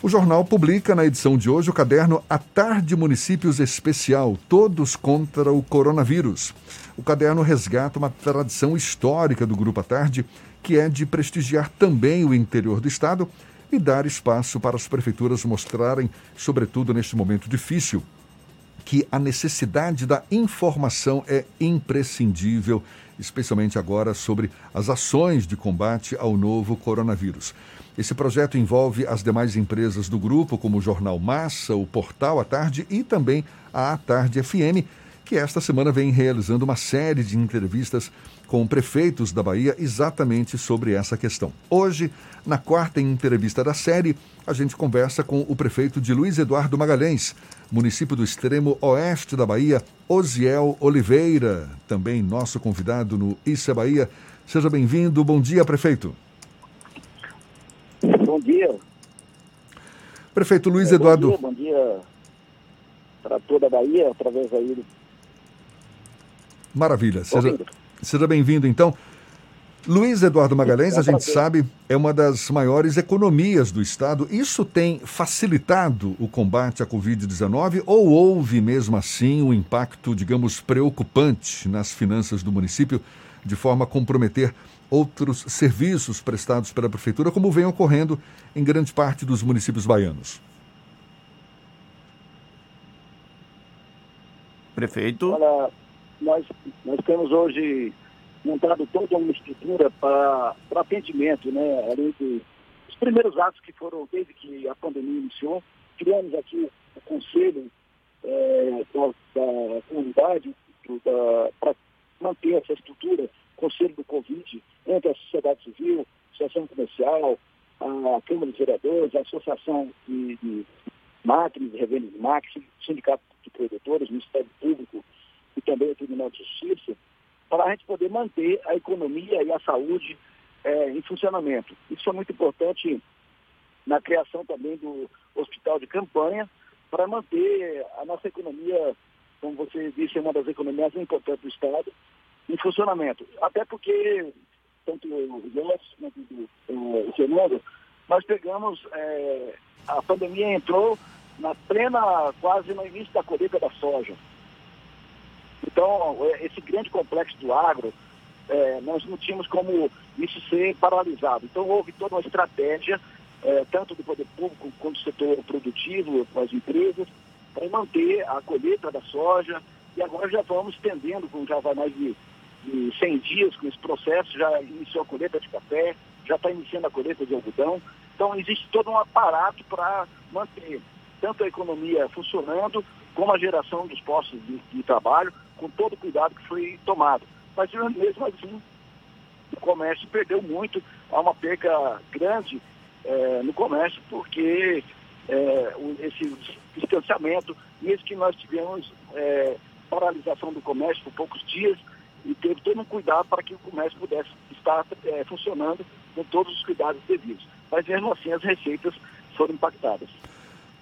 O jornal publica na edição de hoje o caderno A Tarde Municípios Especial Todos contra o Coronavírus. O caderno resgata uma tradição histórica do Grupo A Tarde, que é de prestigiar também o interior do estado e dar espaço para as prefeituras mostrarem, sobretudo neste momento difícil, que a necessidade da informação é imprescindível, especialmente agora sobre as ações de combate ao novo coronavírus. Esse projeto envolve as demais empresas do grupo, como o Jornal Massa, o Portal à Tarde e também a À Tarde FM, que esta semana vem realizando uma série de entrevistas com prefeitos da Bahia exatamente sobre essa questão. Hoje, na quarta entrevista da série, a gente conversa com o prefeito de Luiz Eduardo Magalhães, município do extremo oeste da Bahia, Osiel Oliveira, também nosso convidado no Isso é Bahia. Seja bem-vindo. Bom dia, prefeito. Bom dia. Prefeito Luiz é, Eduardo. Bom dia, para toda a Bahia, através aí do... Maravilha. Seja, seja bem-vindo, então. Luiz Eduardo Magalhães, a gente sabe, é uma das maiores economias do Estado. Isso tem facilitado o combate à Covid-19 ou houve mesmo assim um impacto, digamos, preocupante nas finanças do município, de forma a comprometer outros serviços prestados pela Prefeitura, como vem ocorrendo em grande parte dos municípios baianos? Prefeito. Olha, nós, nós temos hoje montado toda uma estrutura para atendimento, né? Além dos primeiros atos que foram desde que a pandemia iniciou, criamos aqui o conselho é, da, da, comunidade para manter essa estrutura, conselho do Covid, entre a sociedade civil, associação comercial, a Câmara de Vereadores, a Associação de, de Máquinas, de Revendas de Máquinas, Sindicato de Produtores, Ministério Público e também o Tribunal de Justiça, para a gente poder manter a economia e a saúde é, em funcionamento. Isso é muito importante na criação também do hospital de campanha, para manter a nossa economia, como você disse, é uma das economias importantes do Estado, em funcionamento. Até porque, tanto o José quanto o Fernando, nós pegamos, é, a pandemia entrou na plena, quase no início da colheita da soja. Então, é, esse grande complexo do agro, é, nós não tínhamos como isso ser paralisado. Então, houve toda uma estratégia, é, tanto do poder público quanto do setor produtivo, com as empresas, para manter a colheita da soja. E agora já vamos estendendo, já vai mais de, de 100 dias com esse processo, já iniciou a colheita de café, já está iniciando a colheita de algodão. Então, existe todo um aparato para manter tanto a economia funcionando, como a geração dos postos de, de trabalho, com todo o cuidado que foi tomado. Mas mesmo assim, o comércio perdeu muito, há uma perca grande é, no comércio, porque é, esse distanciamento, mesmo que nós tivemos é, paralisação do comércio por poucos dias, e teve todo um cuidado para que o comércio pudesse estar é, funcionando com todos os cuidados devidos. Mas mesmo assim as receitas foram impactadas.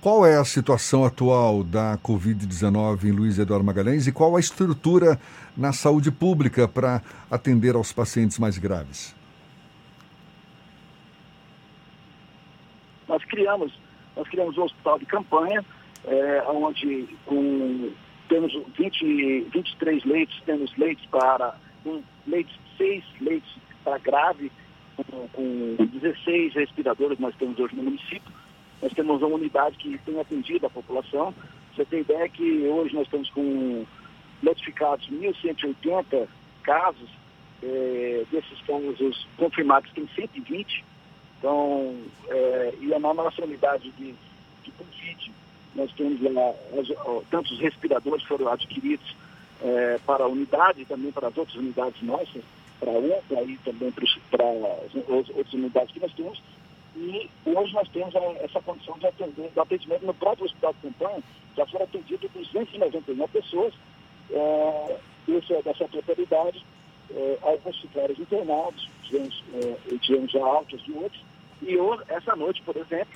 Qual é a situação atual da Covid-19 em Luiz Eduardo Magalhães e qual a estrutura na saúde pública para atender aos pacientes mais graves? Nós criamos, nós criamos um hospital de campanha, é, onde com, temos 20, 23 leitos, temos leitos para um, leitos, seis leitos para grave, com, com 16 respiradores nós temos hoje no município nós temos uma unidade que tem atendido a população. Você tem ideia que hoje nós estamos com notificados 1.180 casos, é, desses casos confirmados tem 120. Então, é, e a nossa unidade de, de Covid, nós temos lá, tantos respiradores foram adquiridos é, para a unidade também para as outras unidades nossas, para a UPA e também para, para as outras unidades que nós temos. E hoje nós temos essa condição de atender, atendimento no próprio hospital de campanha, já foram atendidas 299 pessoas é, desse, dessa totalidade. É, alguns ficaram internados, tivemos, é, tivemos já altas de outros. E hoje, essa noite, por exemplo,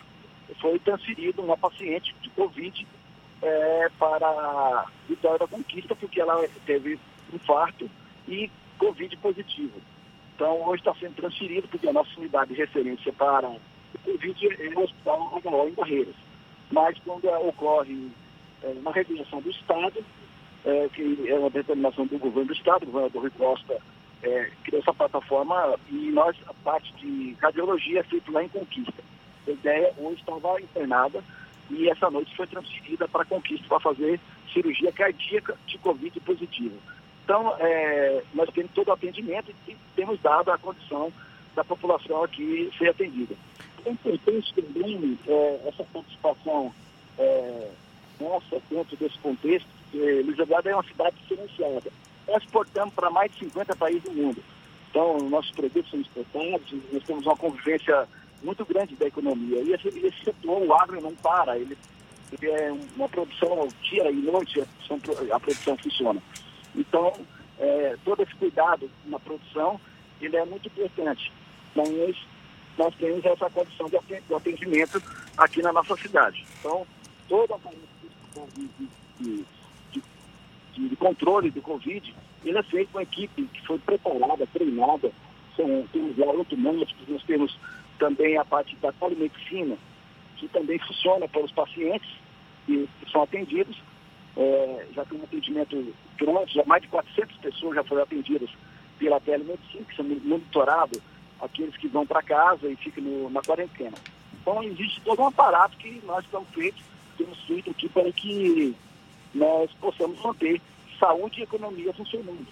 foi transferido uma paciente de Covid é, para Vitória da Conquista, porque ela teve infarto e Covid positivo. Então, hoje está sendo transferido, porque a nossa unidade de referência para o Covid é um hospital HO em Barreiras. Mas quando ocorre é, uma regulação do Estado, é, que é uma determinação do governo do Estado, o governador Rui Costa é, criou essa plataforma e nós, a parte de radiologia é feita lá em Conquista. A ideia hoje estava internada e essa noite foi transferida para Conquista para fazer cirurgia cardíaca de Covid positivo. Então, é, nós temos todo o atendimento e temos dado a condição da população aqui ser atendida. É importante também é, essa participação é, nossa dentro desse contexto, porque Luiz Eduardo é uma cidade diferenciada. Nós exportamos para mais de 50 países do mundo. Então, nossos produtos são exportados, nós temos uma convivência muito grande da economia. E esse, esse setor, o agro, não para. Ele, ele é uma produção dia e noite, a produção funciona. Então, é, todo esse cuidado na produção, ele é muito importante. Mas nós temos essa condição de atendimento aqui na nossa cidade. Então, toda a de, de, de, de controle do Covid, ele é feito com uma equipe que foi preparada, treinada, são, temos lá nós temos também a parte da telemedicina, que também funciona para os pacientes que, que são atendidos. É, já tem um atendimento grande, já mais de 400 pessoas já foram atendidas pela telemedicina, que são monitorados aqueles que vão para casa e ficam no, na quarentena. Então, existe todo um aparato que nós estamos feitos, temos feito aqui para que nós possamos manter saúde e economia funcionando.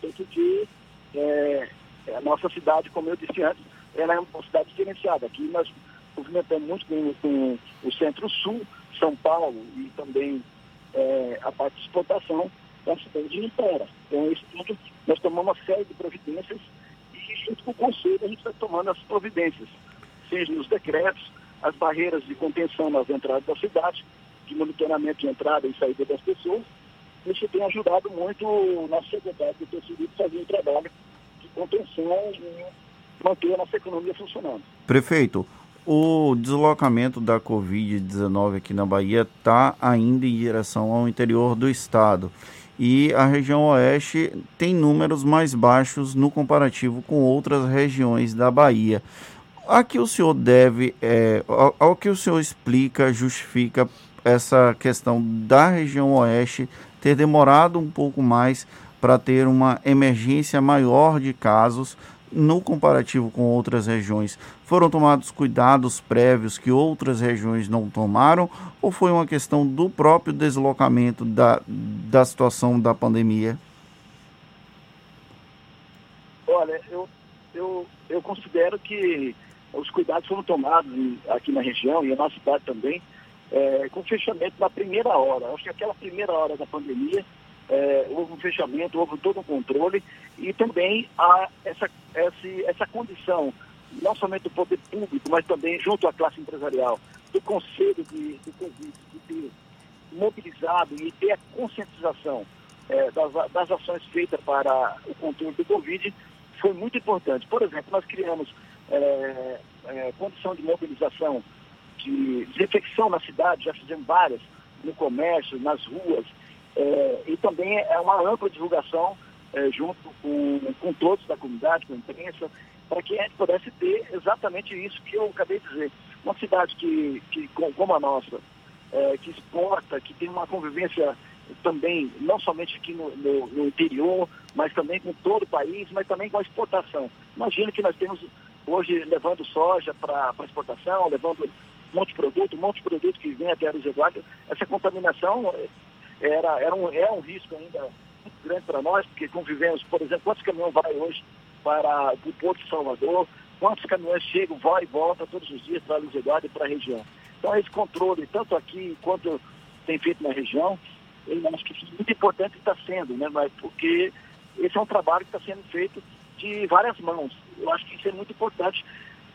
Tanto que é, a nossa cidade, como eu disse antes, ela é uma cidade diferenciada. Aqui nós movimentamos muito com, com o Centro-Sul, São Paulo e também é, a parte de exportação da cidade de Niterói. Então, esse ponto, nós tomamos uma série de providências e, junto com o Conselho, a gente está tomando as providências, seja nos decretos, as barreiras de contenção nas entradas da cidade, de monitoramento de entrada e saída das pessoas. Isso tem ajudado muito o nosso secretário de Terceiro fazer um trabalho de contenção e manter a nossa economia funcionando. Prefeito, o deslocamento da Covid-19 aqui na Bahia está ainda em direção ao interior do estado. E a região oeste tem números mais baixos no comparativo com outras regiões da Bahia. A que o senhor deve, é, ao, ao que o senhor explica, justifica essa questão da região oeste ter demorado um pouco mais para ter uma emergência maior de casos no comparativo com outras regiões, foram tomados cuidados prévios que outras regiões não tomaram ou foi uma questão do próprio deslocamento da, da situação da pandemia? Olha, eu, eu, eu considero que os cuidados foram tomados aqui na região e na cidade também, é, com fechamento na primeira hora. Acho que aquela primeira hora da pandemia é, houve um fechamento, houve todo um controle e também há essa, essa, essa condição, não somente do poder público, mas também junto à classe empresarial, do Conselho de, de de ter mobilizado e ter a conscientização é, das, das ações feitas para o controle do Covid, foi muito importante. Por exemplo, nós criamos é, é, condição de mobilização de desinfecção na cidade, já fizemos várias, no comércio, nas ruas, é, e também é uma ampla divulgação é, junto com, com todos da comunidade, com a imprensa, para que a gente pudesse ter exatamente isso que eu acabei de dizer. Uma cidade que, que como a nossa, é, que exporta, que tem uma convivência também, não somente aqui no, no, no, interior, mas também com todo o país, mas também com a exportação. Imagina que nós temos hoje levando soja para exportação, levando um monte de produto, um monte de produto que vem até a Eduardo. Essa contaminação era, era um, é um risco ainda muito grande para nós, porque convivemos, por exemplo, quantos caminhões vai hoje para o Porto de Salvador, quantos caminhões chegam, vão e voltam todos os dias para Luiz Eduardo e para a região. Então, esse controle, tanto aqui quanto tem feito na região, eu acho que é muito importante está sendo, né? Mas porque esse é um trabalho que está sendo feito de várias mãos. Eu acho que isso é muito importante,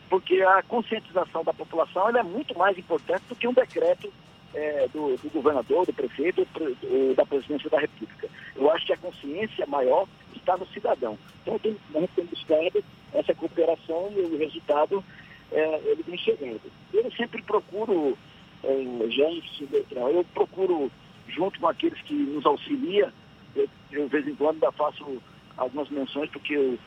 porque a conscientização da população é muito mais importante do que um decreto é, do, do, governador, do prefeito, do, da presidência da República. Eu acho que a consciência maior está no cidadão. Então, tem, nós temos buscado essa cooperação e o resultado é, ele vem chegando. Eu sempre procuro, é, gente, eu procuro, junto com aqueles que nos auxiliam, eu, eu de vez em quando ainda faço algumas menções, porque eu,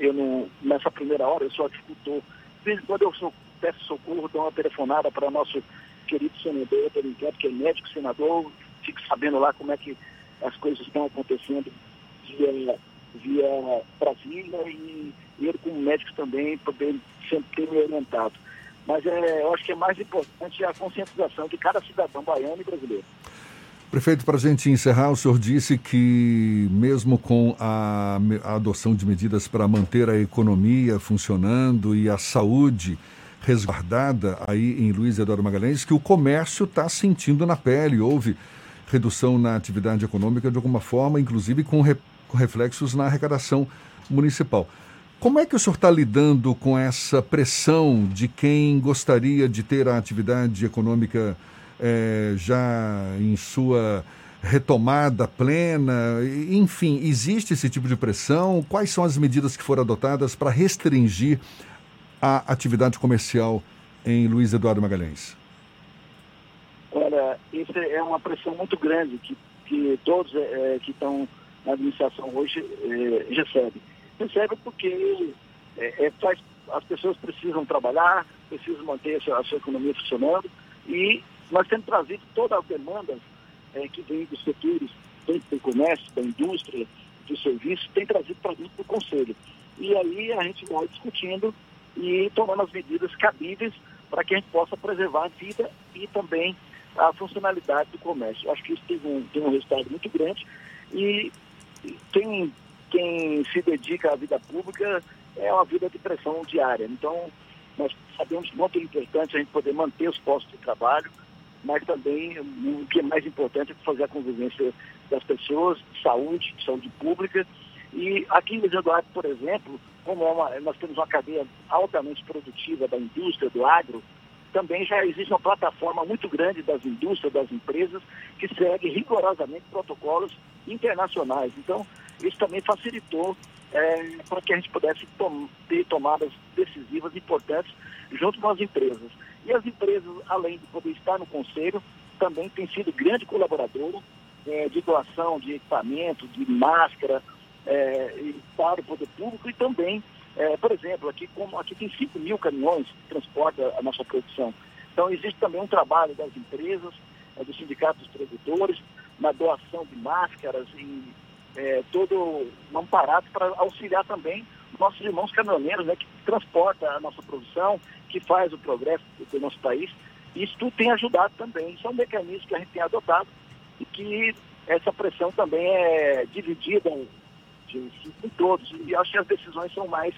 eu não, nessa primeira hora eu sou agricultor. De vez em quando eu sou peça socorro, dão uma telefonada para nosso querido senador, que é médico senador, fique sabendo lá como é que as coisas estão acontecendo via, via Brasília e ele como médico também poder sempre ter me orientado. Mas é, eu acho que é mais importante a conscientização de cada cidadão baiano e brasileiro. Prefeito, para a gente encerrar, o senhor disse que, mesmo com a, a adoção de medidas para manter a economia funcionando e a saúde resguardada aí em Luiz Eduardo Magalhães, que o comércio está sentindo na pele. Houve redução na atividade econômica de alguma forma, inclusive com, re, com reflexos na arrecadação municipal. Como é que o senhor está lidando com essa pressão de quem gostaria de ter a atividade econômica é, já em sua retomada plena? Enfim, existe esse tipo de pressão? Quais são as medidas que foram adotadas para restringir a atividade comercial em Luiz Eduardo Magalhães? Olha, isso é uma pressão muito grande que, que todos é, que estão na administração hoje é, recebem. Recebem porque é, faz, as pessoas precisam trabalhar, precisam manter a sua, a sua economia funcionando e nós temos trazido toda a demanda é, que vem dos setores, tanto do comércio, da indústria, do serviço, tem trazido para dentro do Conselho. E aí a gente vai discutindo e tomando as medidas cabíveis para que a gente possa preservar a vida e também a funcionalidade do comércio. Acho que isso tem um, um resultado muito grande e quem, quem se dedica à vida pública é uma vida de pressão diária. Então, nós sabemos quanto é importante a gente poder manter os postos de trabalho, mas também o que é mais importante é fazer a convivência das pessoas, de saúde, de saúde pública. E aqui em Eduardo, por exemplo, como é uma, nós temos uma cadeia altamente produtiva da indústria, do agro, também já existe uma plataforma muito grande das indústrias, das empresas, que segue rigorosamente protocolos internacionais. Então, isso também facilitou é, para que a gente pudesse tom ter tomadas decisivas importantes junto com as empresas. E as empresas, além de poder estar no conselho, também têm sido grande colaborador é, de doação de equipamento, de máscara é, para o poder público e também, é, por exemplo, aqui, como, aqui tem 5 mil caminhões que transportam a nossa produção. Então existe também um trabalho das empresas, é, dos sindicatos dos produtores, na doação de máscaras e é, todo um aparato para auxiliar também nossos irmãos caminhoneiros, né, que transporta a nossa produção, que faz o progresso do nosso país. Isso tudo tem ajudado também. Isso é um mecanismo que a gente tem adotado e que essa pressão também é dividida em, em todos. E acho que as decisões são mais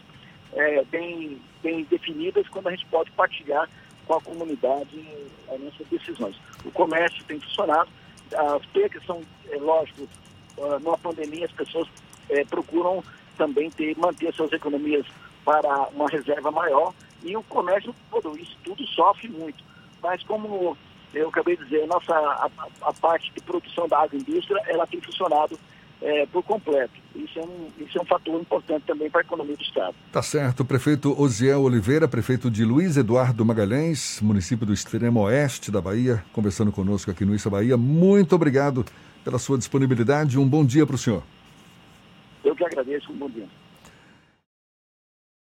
é, bem, bem definidas quando a gente pode partilhar com a comunidade as nossas decisões. O comércio tem funcionado, as percas são, é lógico, uh, numa pandemia as pessoas é, procuram também ter, manter suas economias para uma reserva maior e o comércio todo, isso tudo sofre muito. Mas como eu acabei de dizer, a nossa, a, a parte de produção da agroindústria, ela tem funcionado é, por completo. Isso é, um, isso é um fator importante também para a economia do Estado. Tá certo. Prefeito Osiel Oliveira, prefeito de Luiz Eduardo Magalhães, município do extremo oeste da Bahia, conversando conosco aqui no Issa Bahia. Muito obrigado pela sua disponibilidade. Um bom dia para o senhor. Eu que agradeço. Um bom dia.